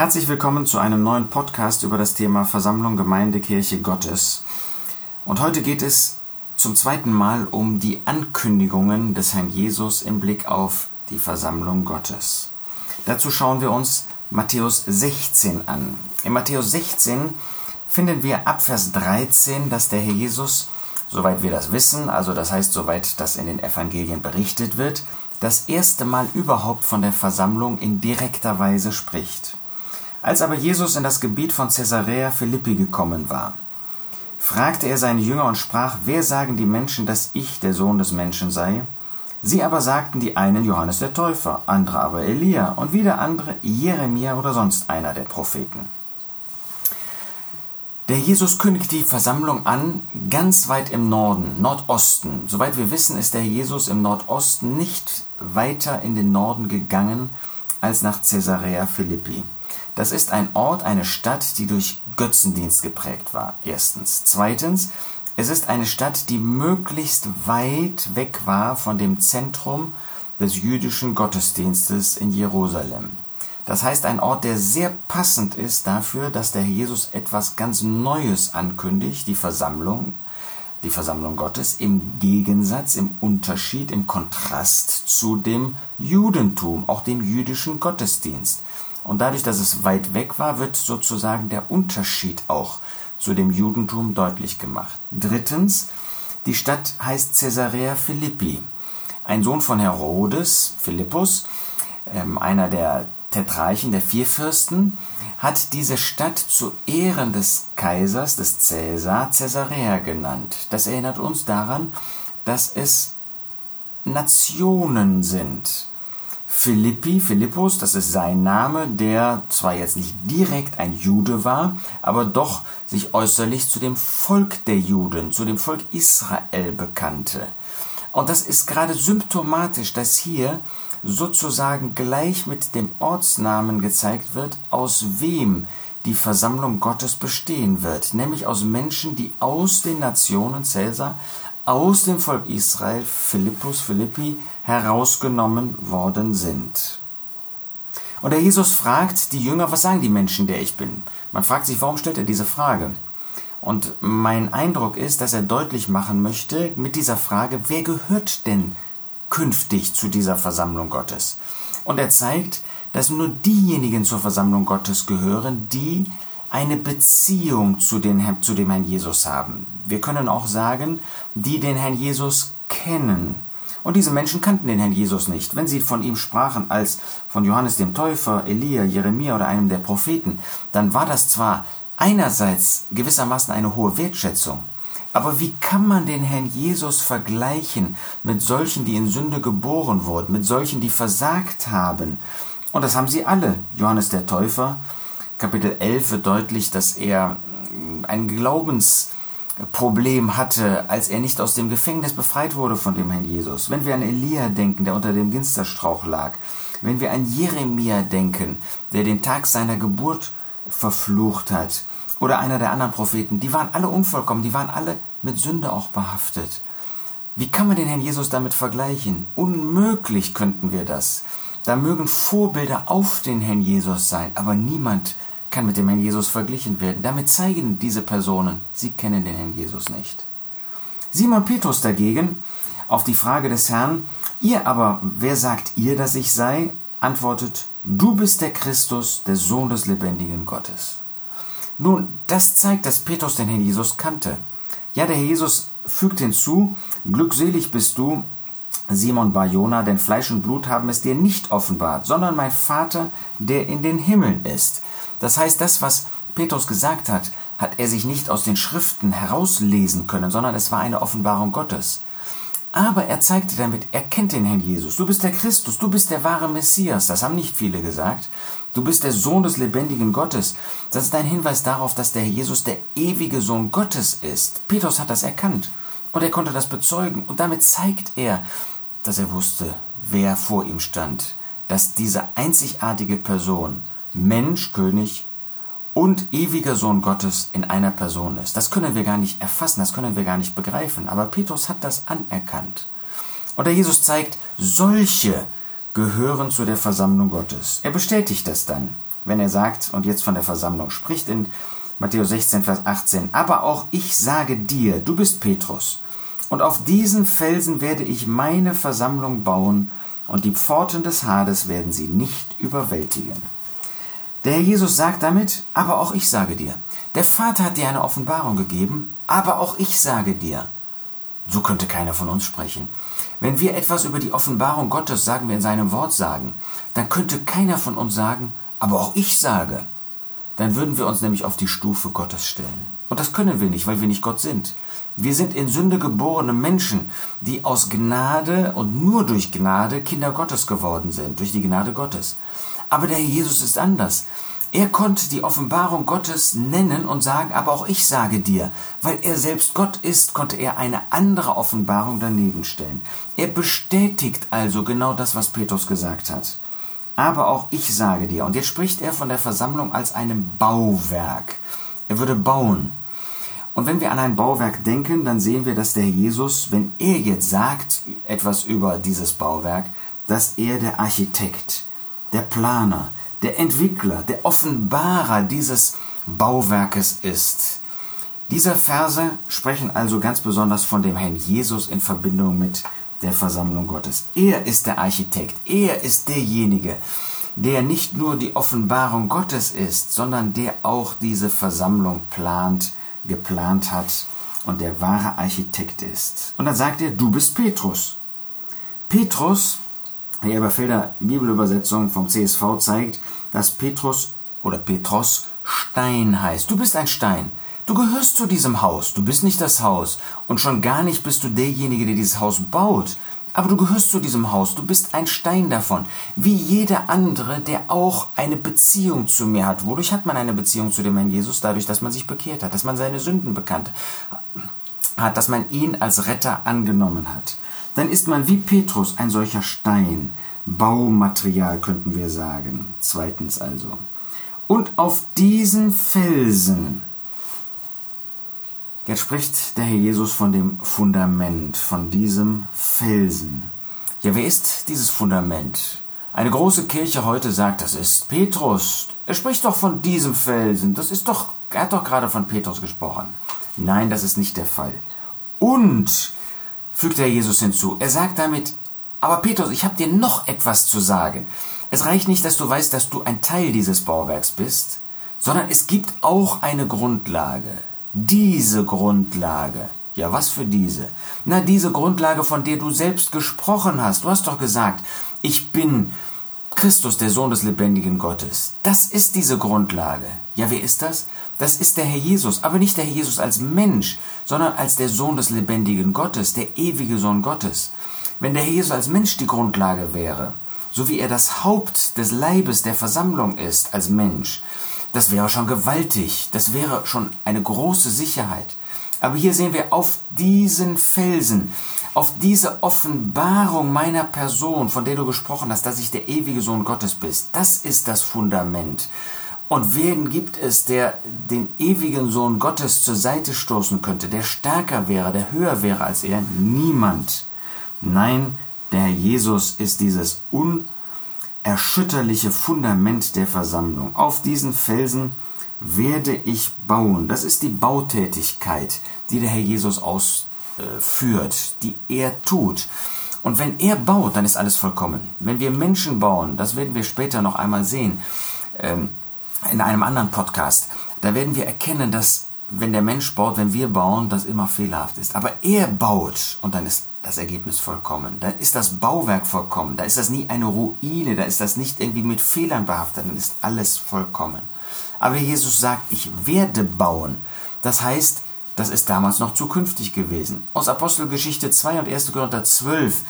Herzlich willkommen zu einem neuen Podcast über das Thema Versammlung Gemeinde Kirche Gottes. Und heute geht es zum zweiten Mal um die Ankündigungen des Herrn Jesus im Blick auf die Versammlung Gottes. Dazu schauen wir uns Matthäus 16 an. In Matthäus 16 finden wir ab Vers 13, dass der Herr Jesus, soweit wir das wissen, also das heißt, soweit das in den Evangelien berichtet wird, das erste Mal überhaupt von der Versammlung in direkter Weise spricht. Als aber Jesus in das Gebiet von Caesarea Philippi gekommen war, fragte er seine Jünger und sprach, wer sagen die Menschen, dass ich der Sohn des Menschen sei? Sie aber sagten die einen Johannes der Täufer, andere aber Elia und wieder andere Jeremia oder sonst einer der Propheten. Der Jesus kündigt die Versammlung an, ganz weit im Norden, Nordosten. Soweit wir wissen, ist der Jesus im Nordosten nicht weiter in den Norden gegangen als nach Caesarea Philippi. Das ist ein Ort, eine Stadt, die durch Götzendienst geprägt war. Erstens. Zweitens, es ist eine Stadt, die möglichst weit weg war von dem Zentrum des jüdischen Gottesdienstes in Jerusalem. Das heißt, ein Ort, der sehr passend ist dafür, dass der Jesus etwas ganz Neues ankündigt, die Versammlung, die Versammlung Gottes, im Gegensatz, im Unterschied, im Kontrast zu dem Judentum, auch dem jüdischen Gottesdienst. Und dadurch, dass es weit weg war, wird sozusagen der Unterschied auch zu dem Judentum deutlich gemacht. Drittens, die Stadt heißt Caesarea Philippi. Ein Sohn von Herodes, Philippus, ähm, einer der Tetrarchen, der Vierfürsten, hat diese Stadt zu Ehren des Kaisers, des Cäsar, Caesarea genannt. Das erinnert uns daran, dass es Nationen sind. Philippi, Philippus, das ist sein Name, der zwar jetzt nicht direkt ein Jude war, aber doch sich äußerlich zu dem Volk der Juden, zu dem Volk Israel bekannte. Und das ist gerade symptomatisch, dass hier sozusagen gleich mit dem Ortsnamen gezeigt wird, aus wem die Versammlung Gottes bestehen wird, nämlich aus Menschen, die aus den Nationen Cäsar, aus dem Volk Israel, Philippus, Philippi, herausgenommen worden sind. Und der Jesus fragt die Jünger, was sagen die Menschen, der ich bin? Man fragt sich, warum stellt er diese Frage? Und mein Eindruck ist, dass er deutlich machen möchte mit dieser Frage, wer gehört denn künftig zu dieser Versammlung Gottes? Und er zeigt, dass nur diejenigen zur Versammlung Gottes gehören, die eine Beziehung zu, den, zu dem Herrn Jesus haben. Wir können auch sagen, die den Herrn Jesus kennen. Und diese Menschen kannten den Herrn Jesus nicht. Wenn sie von ihm sprachen als von Johannes dem Täufer, Elia, Jeremia oder einem der Propheten, dann war das zwar einerseits gewissermaßen eine hohe Wertschätzung, aber wie kann man den Herrn Jesus vergleichen mit solchen, die in Sünde geboren wurden, mit solchen, die versagt haben? Und das haben sie alle. Johannes der Täufer, Kapitel 11 wird deutlich, dass er ein Glaubensproblem hatte, als er nicht aus dem Gefängnis befreit wurde von dem Herrn Jesus. Wenn wir an Elia denken, der unter dem Ginsterstrauch lag, wenn wir an Jeremia denken, der den Tag seiner Geburt verflucht hat, oder einer der anderen Propheten, die waren alle unvollkommen, die waren alle mit Sünde auch behaftet. Wie kann man den Herrn Jesus damit vergleichen? Unmöglich könnten wir das. Da mögen Vorbilder auf den Herrn Jesus sein, aber niemand kann mit dem Herrn Jesus verglichen werden. Damit zeigen diese Personen, sie kennen den Herrn Jesus nicht. Simon Petrus dagegen, auf die Frage des Herrn, ihr aber, wer sagt ihr, dass ich sei, antwortet, du bist der Christus, der Sohn des lebendigen Gottes. Nun, das zeigt, dass Petrus den Herrn Jesus kannte. Ja, der Herr Jesus fügt hinzu, glückselig bist du, Simon Barjona, denn Fleisch und Blut haben es dir nicht offenbart, sondern mein Vater, der in den Himmeln ist. Das heißt, das, was Petrus gesagt hat, hat er sich nicht aus den Schriften herauslesen können, sondern es war eine Offenbarung Gottes. Aber er zeigte damit, er kennt den Herrn Jesus. Du bist der Christus, du bist der wahre Messias. Das haben nicht viele gesagt. Du bist der Sohn des lebendigen Gottes. Das ist ein Hinweis darauf, dass der Herr Jesus der ewige Sohn Gottes ist. Petrus hat das erkannt und er konnte das bezeugen. Und damit zeigt er, dass er wusste, wer vor ihm stand. Dass diese einzigartige Person Mensch, König und ewiger Sohn Gottes in einer Person ist. Das können wir gar nicht erfassen, das können wir gar nicht begreifen. Aber Petrus hat das anerkannt. Und der Jesus zeigt, solche gehören zu der Versammlung Gottes. Er bestätigt das dann. wenn er sagt und jetzt von der Versammlung spricht in Matthäus 16, Vers 18, aber auch ich sage dir, du bist Petrus, und auf diesen Felsen werde ich meine Versammlung bauen, und die Pforten des Hades werden sie nicht überwältigen. Der Herr Jesus sagt damit, aber auch ich sage dir. Der Vater hat dir eine Offenbarung gegeben, aber auch ich sage dir. So könnte keiner von uns sprechen. Wenn wir etwas über die Offenbarung Gottes, sagen wir in seinem Wort sagen, dann könnte keiner von uns sagen, aber auch ich sage. Dann würden wir uns nämlich auf die Stufe Gottes stellen. Und das können wir nicht, weil wir nicht Gott sind. Wir sind in Sünde geborene Menschen, die aus Gnade und nur durch Gnade Kinder Gottes geworden sind, durch die Gnade Gottes. Aber der Jesus ist anders. Er konnte die Offenbarung Gottes nennen und sagen, aber auch ich sage dir, weil er selbst Gott ist, konnte er eine andere Offenbarung daneben stellen. Er bestätigt also genau das, was Petrus gesagt hat. Aber auch ich sage dir, und jetzt spricht er von der Versammlung als einem Bauwerk. Er würde bauen. Und wenn wir an ein Bauwerk denken, dann sehen wir, dass der Jesus, wenn er jetzt sagt etwas über dieses Bauwerk, dass er der Architekt, der Planer, der Entwickler, der Offenbarer dieses Bauwerkes ist. Diese Verse sprechen also ganz besonders von dem Herrn Jesus in Verbindung mit der Versammlung Gottes. Er ist der Architekt, er ist derjenige, der nicht nur die Offenbarung Gottes ist, sondern der auch diese Versammlung plant, geplant hat und der wahre Architekt ist. Und dann sagt er, du bist Petrus. Petrus, die Eberfelder Bibelübersetzung vom CSV zeigt, dass Petrus oder Petros Stein heißt. Du bist ein Stein. Du gehörst zu diesem Haus. Du bist nicht das Haus. Und schon gar nicht bist du derjenige, der dieses Haus baut. Aber du gehörst zu diesem Haus, du bist ein Stein davon, wie jeder andere, der auch eine Beziehung zu mir hat. Wodurch hat man eine Beziehung zu dem Herrn Jesus? Dadurch, dass man sich bekehrt hat, dass man seine Sünden bekannt hat, dass man ihn als Retter angenommen hat. Dann ist man wie Petrus ein solcher Stein, Baumaterial könnten wir sagen. Zweitens also. Und auf diesen Felsen Jetzt spricht der Herr Jesus von dem Fundament, von diesem Felsen. Ja, wer ist dieses Fundament? Eine große Kirche heute sagt, das ist Petrus. Er spricht doch von diesem Felsen. Das ist doch, er hat doch gerade von Petrus gesprochen. Nein, das ist nicht der Fall. Und, fügt der Jesus hinzu, er sagt damit, aber Petrus, ich habe dir noch etwas zu sagen. Es reicht nicht, dass du weißt, dass du ein Teil dieses Bauwerks bist, sondern es gibt auch eine Grundlage. Diese Grundlage. Ja, was für diese? Na, diese Grundlage, von der du selbst gesprochen hast. Du hast doch gesagt, ich bin Christus, der Sohn des lebendigen Gottes. Das ist diese Grundlage. Ja, wer ist das? Das ist der Herr Jesus, aber nicht der Herr Jesus als Mensch, sondern als der Sohn des lebendigen Gottes, der ewige Sohn Gottes. Wenn der Herr Jesus als Mensch die Grundlage wäre, so wie er das Haupt des Leibes der Versammlung ist als Mensch, das wäre schon gewaltig, das wäre schon eine große Sicherheit. Aber hier sehen wir auf diesen Felsen, auf diese Offenbarung meiner Person, von der du gesprochen hast, dass ich der ewige Sohn Gottes bist. Das ist das Fundament. Und wen gibt es, der den ewigen Sohn Gottes zur Seite stoßen könnte, der stärker wäre, der höher wäre als er? Niemand. Nein, der Herr Jesus ist dieses un erschütterliche Fundament der Versammlung. Auf diesen Felsen werde ich bauen. Das ist die Bautätigkeit, die der Herr Jesus ausführt, die er tut. Und wenn er baut, dann ist alles vollkommen. Wenn wir Menschen bauen, das werden wir später noch einmal sehen, ähm, in einem anderen Podcast, da werden wir erkennen, dass wenn der Mensch baut, wenn wir bauen, das immer fehlerhaft ist. Aber er baut und dann ist das Ergebnis vollkommen. Da ist das Bauwerk vollkommen. Da ist das nie eine Ruine. Da ist das nicht irgendwie mit Fehlern behaftet. Dann ist alles vollkommen. Aber Jesus sagt, ich werde bauen. Das heißt, das ist damals noch zukünftig gewesen. Aus Apostelgeschichte 2 und 1. Korinther 12,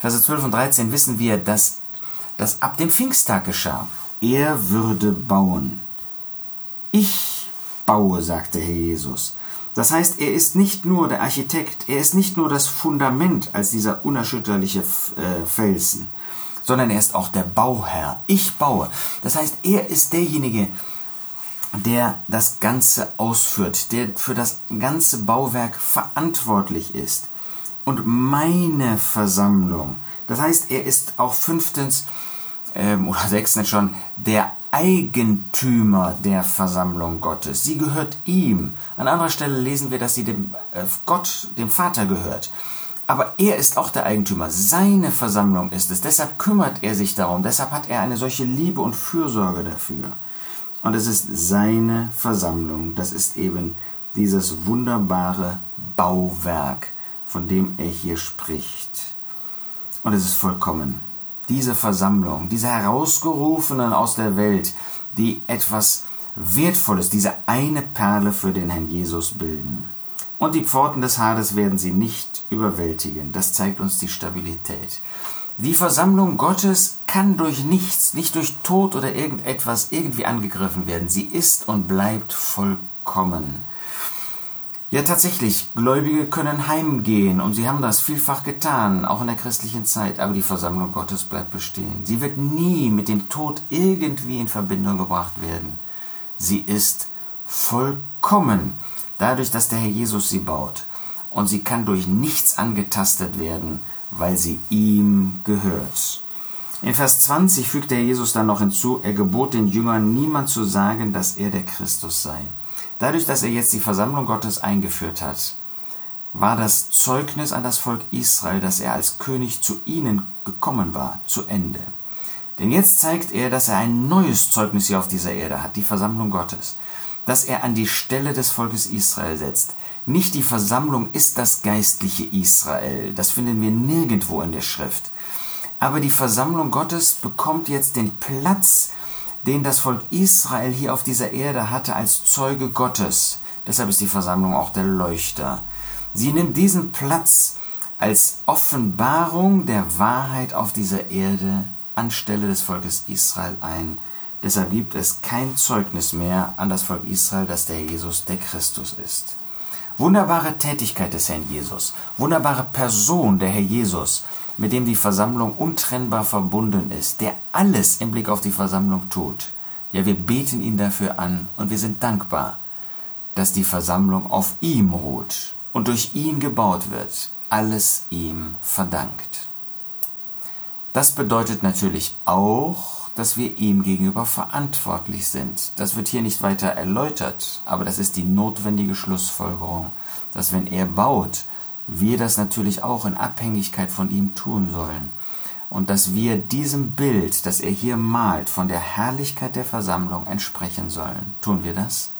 Verse 12 und 13 wissen wir, dass das ab dem Pfingsttag geschah. Er würde bauen. Ich baue, sagte Herr Jesus. Das heißt, er ist nicht nur der Architekt, er ist nicht nur das Fundament als dieser unerschütterliche äh, Felsen, sondern er ist auch der Bauherr. Ich baue. Das heißt, er ist derjenige, der das Ganze ausführt, der für das ganze Bauwerk verantwortlich ist. Und meine Versammlung, das heißt, er ist auch fünftens ähm, oder sechstens schon der Eigentümer der Versammlung Gottes. Sie gehört ihm. An anderer Stelle lesen wir, dass sie dem äh, Gott, dem Vater gehört. Aber er ist auch der Eigentümer. Seine Versammlung ist es. Deshalb kümmert er sich darum. Deshalb hat er eine solche Liebe und Fürsorge dafür. Und es ist seine Versammlung. Das ist eben dieses wunderbare Bauwerk, von dem er hier spricht. Und es ist vollkommen diese Versammlung, diese Herausgerufenen aus der Welt, die etwas Wertvolles, diese eine Perle für den Herrn Jesus bilden. Und die Pforten des Hades werden sie nicht überwältigen. Das zeigt uns die Stabilität. Die Versammlung Gottes kann durch nichts, nicht durch Tod oder irgendetwas irgendwie angegriffen werden. Sie ist und bleibt vollkommen. Ja, tatsächlich, Gläubige können heimgehen und sie haben das vielfach getan, auch in der christlichen Zeit, aber die Versammlung Gottes bleibt bestehen. Sie wird nie mit dem Tod irgendwie in Verbindung gebracht werden. Sie ist vollkommen, dadurch, dass der Herr Jesus sie baut. Und sie kann durch nichts angetastet werden, weil sie ihm gehört. In Vers 20 fügt der Jesus dann noch hinzu, er gebot den Jüngern niemand zu sagen, dass er der Christus sei. Dadurch, dass er jetzt die Versammlung Gottes eingeführt hat, war das Zeugnis an das Volk Israel, dass er als König zu ihnen gekommen war, zu Ende. Denn jetzt zeigt er, dass er ein neues Zeugnis hier auf dieser Erde hat, die Versammlung Gottes, dass er an die Stelle des Volkes Israel setzt. Nicht die Versammlung ist das geistliche Israel, das finden wir nirgendwo in der Schrift. Aber die Versammlung Gottes bekommt jetzt den Platz, den das Volk Israel hier auf dieser Erde hatte als Zeuge Gottes. Deshalb ist die Versammlung auch der Leuchter. Sie nimmt diesen Platz als Offenbarung der Wahrheit auf dieser Erde anstelle des Volkes Israel ein. Deshalb gibt es kein Zeugnis mehr an das Volk Israel, dass der Jesus der Christus ist. Wunderbare Tätigkeit des Herrn Jesus, wunderbare Person der Herr Jesus, mit dem die Versammlung untrennbar verbunden ist, der alles im Blick auf die Versammlung tut. Ja, wir beten ihn dafür an und wir sind dankbar, dass die Versammlung auf ihm ruht und durch ihn gebaut wird, alles ihm verdankt. Das bedeutet natürlich auch, dass wir ihm gegenüber verantwortlich sind. Das wird hier nicht weiter erläutert, aber das ist die notwendige Schlussfolgerung, dass wenn er baut, wir das natürlich auch in Abhängigkeit von ihm tun sollen. Und dass wir diesem Bild, das er hier malt, von der Herrlichkeit der Versammlung entsprechen sollen. Tun wir das?